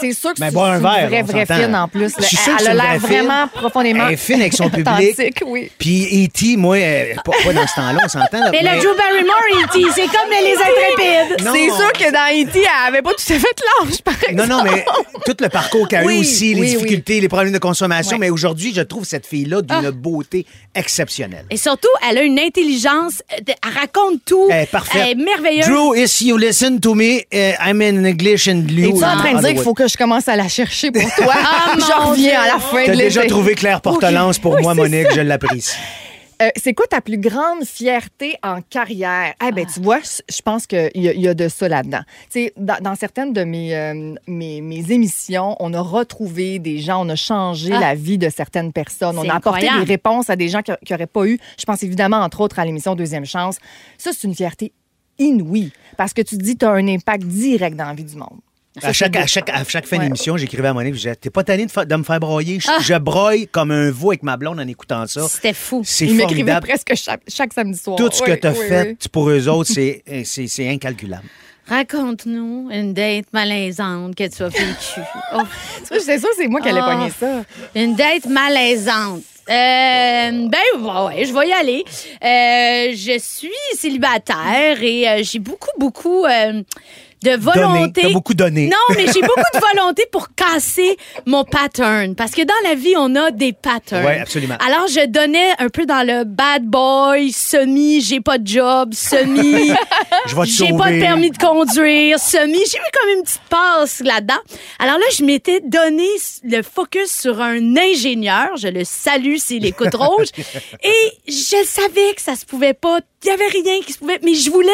c'est sûr que Mais c'est bois un une vraie, vraie fine en plus. Je suis sûr que Elle c'est a une l'air vraie fine. vraiment profondément Elle est fine avec son public. oui. Puis E.T., moi, euh, pas, pas dans ce temps-là, on s'entend. là, Mais mais- le Drew Barrymore, E.T., c'est comme les intrépides. C'est sûr que dans E.T., elle avait pas tout à fait l'âge, par exemple. Non, non, mais tout le parcours qu'elle a eu aussi, les oui, difficultés, les problèmes de consommation. Mais aujourd'hui, je trouve cette fille-là d'une Ah. beauté exceptionnelle. Et surtout, elle a une intelligence. euh, Elle raconte tout. Elle est parfaite. Elle est merveilleuse. Drew, if you listen to me, uh, I'm in English and you. Es-tu en train de dire qu'il faut que je commence à la chercher pour toi? (laughs) je reviens à la fin T'as de déjà trouvé Claire Portelance pour Oui, moi, Monique, ça. je l'apprécie. Euh, c'est quoi ta plus grande fierté en carrière? Eh ben, tu vois, je pense qu'il y, y a de ça là-dedans. Tu sais, dans, dans certaines de mes, euh, mes, mes émissions, on a retrouvé des gens, on a changé Ah. la vie de certaines personnes. On a apporté incroyable. des réponses à des gens qui n'auraient pas eu. Je pense évidemment, entre autres, à l'émission Deuxième Chance. Ça, c'est une fierté inouïe parce que tu te dis tu as un impact direct dans la vie du monde. Ça, À chaque, à, chaque, à chaque fin Ouais. d'émission, j'écrivais à Monique, je disais, t'es pas tanné de, fa- de me faire broyer? Ah. Je, je broye comme un veau avec ma blonde en écoutant ça. C'était fou. C'est Il formidable. presque chaque, chaque samedi soir. Tout ce que Oui, tu as oui, fait oui. pour eux autres, c'est c'est- c'est incalculable. Raconte-nous une date malaisante que tu as vécue. (laughs) Oh, C'est sûr, c'est moi qui allais Ah. pogner ça. une date malaisante. Euh, ben ouais, ouais, je vais y aller. Euh, je suis célibataire et euh, j'ai beaucoup, beaucoup de Donné. volonté. T'as beaucoup donné. Non, mais j'ai (laughs) beaucoup de volonté pour casser mon pattern. Parce que dans la vie, on a des patterns. Ouais, absolument. Alors, je donnais un peu dans le bad boy, semi, j'ai pas de job, semi, (laughs) j'ai pas de permis de conduire, semi. J'ai mis comme une petite passe là-dedans. Alors là, je m'étais donné le focus sur un ingénieur. Je le salue s'il écoute rouge. (laughs) Et je savais que ça se pouvait pas. Il y avait rien qui se pouvait. Mais je voulais.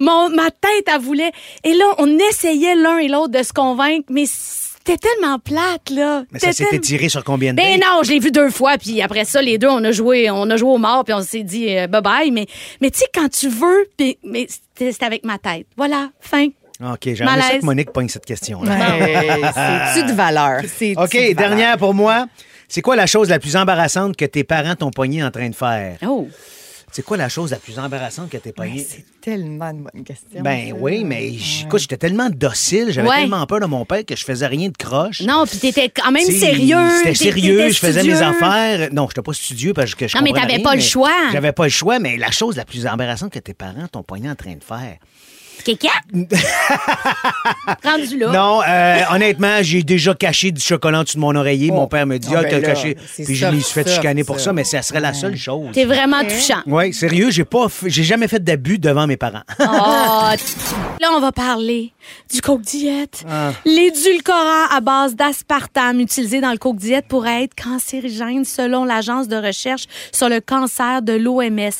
Mon, ma tête, elle voulait. Et là, on essayait l'un et l'autre de se convaincre. Mais c'était tellement plate, là. Mais ça C'était s'était tiré sur combien de ben non, je l'ai vu deux fois, puis après ça, les deux, on a joué, on a joué au mort, puis on s'est dit euh, bye bye. Mais, mais tu sais, quand tu veux, puis, mais c'était c'était avec ma tête. Voilà, fin. OK, j'aimerais ça que Monique pogne cette question-là. Ouais, C'est-tu de (laughs) valeur? C'est-tu OK, de valeur? dernière pour moi. C'est quoi la chose la plus embarrassante que tes parents t'ont pogné en train de faire? Oh. C'est quoi la chose la plus embarrassante que t'es Ouais, pogné? C'est tellement une bonne question. Ben oui, mais écoute, j'étais tellement docile, j'avais Ouais. tellement peur de mon père que je faisais rien de croche. Non, puis t'étais quand même T'sais, sérieux. C'était t'étais- sérieux, je faisais mes studieux. affaires. Non, j'étais pas studieux parce que je Non, mais comprenais t'avais rien, pas le choix. J'avais pas le choix, mais la chose la plus embarrassante que tes parents t'ont pogné en train de faire. Kéké? (laughs) Rendu là. Non, euh, honnêtement, j'ai déjà caché du chocolat en dessous de mon oreiller. Mon père me dit, Ah, ah, ben t'as caché. Puis je l'ai soft, fait chicaner pour ça. mais ça serait la seule chose. T'es vraiment touchant. Oui, sérieux, j'ai pas, f- j'ai jamais fait d'abus devant mes parents. Oh, (laughs) là, on va parler du Coke Diète. Ah. L'édulcorant à base d'aspartame utilisé dans le Coke Diète pourrait être cancérigène selon l'Agence de recherche sur le cancer de l'OMS.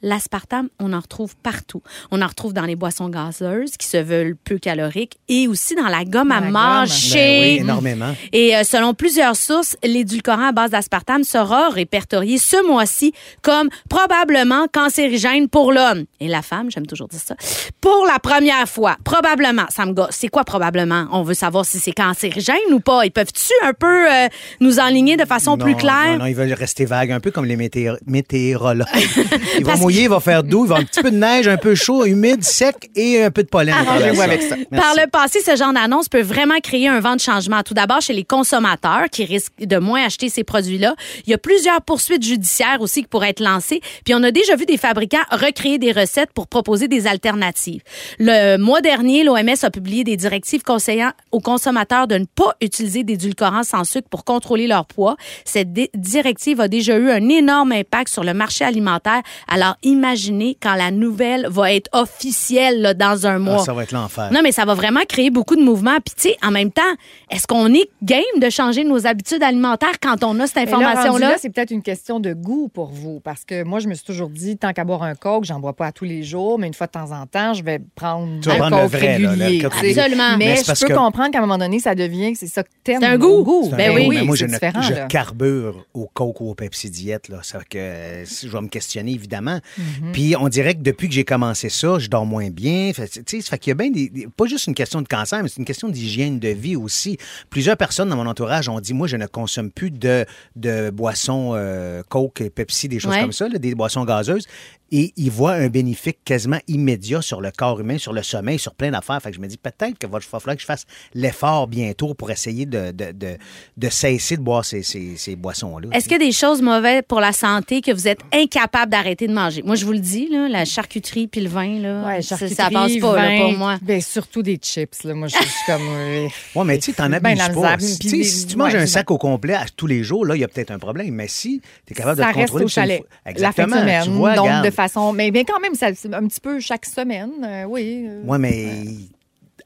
L'aspartame, on en retrouve partout. On en retrouve dans les boissons gazeuses qui se veulent peu caloriques et aussi dans la gomme à la gomme. mâcher. Ben oui, énormément. Et euh, selon plusieurs sources, l'édulcorant à base d'aspartame sera répertorié ce mois-ci comme probablement cancérigène pour l'homme. Et la femme, j'aime toujours dire ça, pour la première fois. Probablement, ça me gosse. C'est quoi probablement? On veut savoir si c'est cancérigène ou pas. Ils peuvent-tu un peu euh, nous enligner de façon Non, plus claire? Non, non, ils veulent rester vagues, un peu comme les météo- météorologues. (laughs) il va mouiller, il va faire doux, il va un petit peu de neige, un peu chaud, humide, sec et un peu de pollen. Arrangez-vous ça. avec ça. Merci. Par le passé, ce genre d'annonce peut vraiment créer un vent de changement. Tout d'abord, chez les consommateurs qui risquent de moins acheter ces produits-là. Il y a plusieurs poursuites judiciaires aussi qui pourraient être lancées. Puis on a déjà vu des fabricants recréer des recettes pour proposer des alternatives. Le mois dernier, l'OMS a publié des directives conseillant aux consommateurs de ne pas utiliser d'édulcorants sans sucre pour contrôler leur poids. Cette directive a déjà eu un énorme impact sur le marché alimentaire. Alors imaginez quand la nouvelle va être officielle là, dans un mois. Ah, ça va être l'enfer. Non, mais ça va vraiment créer beaucoup de mouvements. Puis, tu sais, en même temps, est-ce qu'on est game de changer nos habitudes alimentaires quand on a cette information-là? là, c'est peut-être une question de goût pour vous. Parce que moi, je me suis toujours dit, tant qu'à boire un coke, j'en bois pas à tous les jours, mais une fois de temps en temps, je vais prendre Tu un prendre le vrai, là, le régulier. Absolument. Mais je peux que- comprendre qu'à un moment donné, ça devient que c'est ça que t'aimes. C'est un goût. Ben goût, oui, mais moi, je, différent, je carbure au coke ou au Pepsi Diète. Là. Ça que je vais me questionner, évidemment. Mhm. Puis on dirait que depuis que j'ai commencé ça, je dors moins bien. Fait, tu sais, ça fait qu'il y a bien des, des- Pas juste une question de cancer, mais c'est une question d'hygiène de vie aussi. Plusieurs personnes dans mon entourage ont dit Moi, je ne consomme plus de, de boissons euh, Coke, Pepsi, des choses Ouais. comme ça, là, des boissons gazeuses. Et ils voient un bénéfice quasiment immédiat sur le corps humain, sur le sommeil, sur plein d'affaires. Fait que je me dis peut-être qu'il va falloir que je fasse l'effort bientôt pour essayer de, de, de, de cesser de boire ces, ces, ces boissons-là. Est-ce qu'il y a des choses mauvaises pour la santé que vous êtes incapable d'arrêter de manger? Moi, je vous le dis, là, la charcuterie puis le vin, là, Ouais, ça, ça passe pas là, pour moi. Ben, surtout des chips. Là. Moi, je je suis comme. euh, (laughs) Oui, mais tu sais, t'en Ben, abuses pas. Si, des- si tu manges ouais, un sac au complet à tous les jours, là, il y a peut-être un problème. Mais si tu es capable ça de te reste contrôler... au c'est une chalet. fois- La fin de Exactement, semaine. tu vois, donc, regarde. de façon. Mais, mais quand même, ça, c'est un petit peu chaque semaine. euh, oui. euh, Oui, mais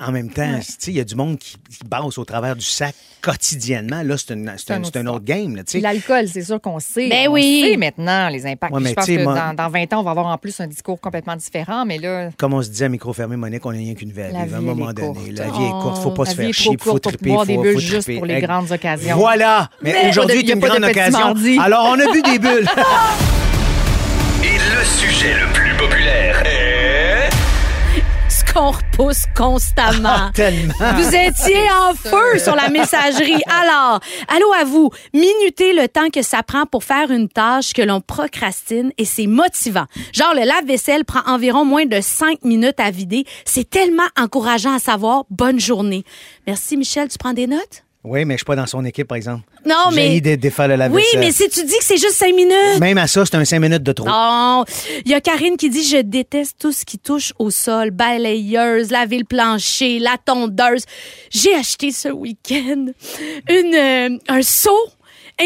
en même temps, tu sais, il y a du monde qui, qui au travers du sac quotidiennement. Là, c'est une- c'est un un, autre c'est un autre game. Là, l'alcool, c'est sûr qu'on sait. Ben on oui. sait maintenant les impacts. Ouais, mais je pense que moi- dans, dans 20 ans, on va avoir en plus un discours complètement différent. Mais là, Comme on se disait à micro fermé, Monique, on n'a rien qu'une vie à La vivre. À un moment est donné, courte. la vie est courte. faut pas la se faire chier, faut triper, boire des faut, bulles faut juste triper. pour les grandes occasions. Voilà! Mais, Mais aujourd'hui il y est a une grande occasion. Alors, on a bu des bulles. (laughs) Le sujet le plus populaire est... Ce qu'on repousse constamment. Tellement. Vous étiez en feu sur la messagerie. Alors, allô à vous. Minutez le temps que ça prend pour faire une tâche que l'on procrastine et c'est motivant. Genre, le lave-vaisselle prend environ moins de cinq minutes à vider. C'est tellement encourageant à savoir. Bonne journée. Merci, Michel. Tu prends des notes? Oui, mais je suis pas dans son équipe, par exemple. Non, mais. J'ai de défaire le Oui, lave-vaisselle. mais si tu dis que c'est juste cinq minutes. Même à ça, c'est un 5 minutes de trop. Non. Il y a Karine qui dit Je déteste tout ce qui touche au sol, balayeuse, laver le plancher, la tondeuse. J'ai acheté ce week-end une, euh, un seau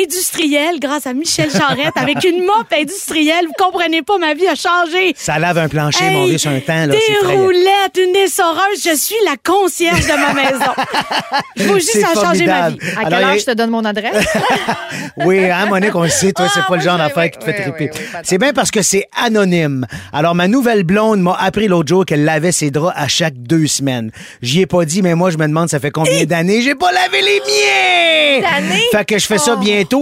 industriel grâce à Michel Charrette avec une mop industrielle. Vous comprenez pas, ma vie a changé. Ça lave un plancher, Hey, mon vieux, sur un temps. Là, des roulettes, une essoreuse. Je suis la concierge de ma (laughs) maison. Je vous juste a changé ma vie. À Alors, quelle il y a- heure je te donne mon adresse? (laughs) Oui, hein, Monique, on le sait, toi, c'est Ah, pas le genre d'affaire oui, qui te fait triper. oui, oui, pas c'est bien parce que c'est anonyme. Alors, ma nouvelle blonde m'a appris l'autre jour qu'elle lavait ses draps à chaque deux semaines. J'y ai pas dit, mais moi, je me demande, ça fait combien d'années? J'ai pas lavé les miens? D'années? Fait que je fais ça Oh.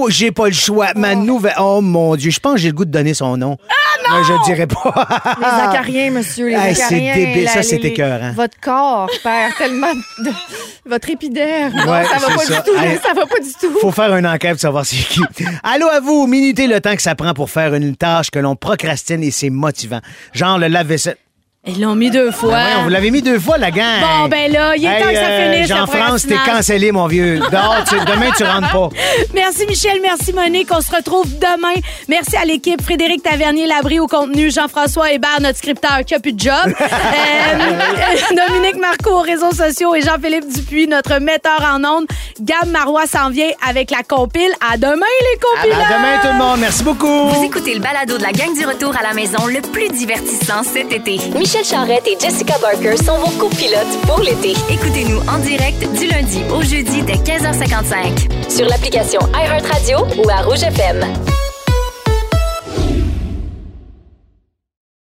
J'ai pas le choix. Ma nouvelle. Oh mon Dieu, je pense que j'ai le goût de donner son nom. Ah non! Mais je le dirais pas. Les acariens, monsieur, les Hey, c'est acariens. débile, ça, c'est les- écœurant. Votre corps perd tellement de... (laughs) Votre épiderme. Non, Ouais, ça va c'est pas ça. du tout. Hey. Ça va pas du tout. Faut faire une enquête pour savoir c'est qui. Allô à vous, minutez le temps que ça prend pour faire une tâche que l'on procrastine et c'est motivant. Genre le lave-vaisselle. Ils l'ont mis deux fois. Ben voyons, vous l'avez mis deux fois, la gang. Bon, ben là, il est temps que ça euh, finisse, Jean-France, t'es cancellé, mon vieux. Dehors, tu- demain, tu rentres pas. (laughs) Merci Michel, merci Monique. On se retrouve demain. Merci à l'équipe Frédéric Tavernier-Labrie au contenu, Jean-François Hébert, notre scripteur qui a plus de job, (laughs) Euh, (laughs) Dominique Marco aux réseaux sociaux et Jean-Philippe Dupuis, notre metteur en ondes. Gab Marois s'en vient avec la compile. À demain les compiles. À demain, tout le monde. Merci beaucoup. Vous écoutez le balado de la gang du retour à la maison le plus divertissant cet été. Michel Charrette et Jessica Barker sont vos copilotes pour l'été. Écoutez-nous en direct du lundi au jeudi dès 15h55. Sur l'application iHeartRadio ou à Rouge FM.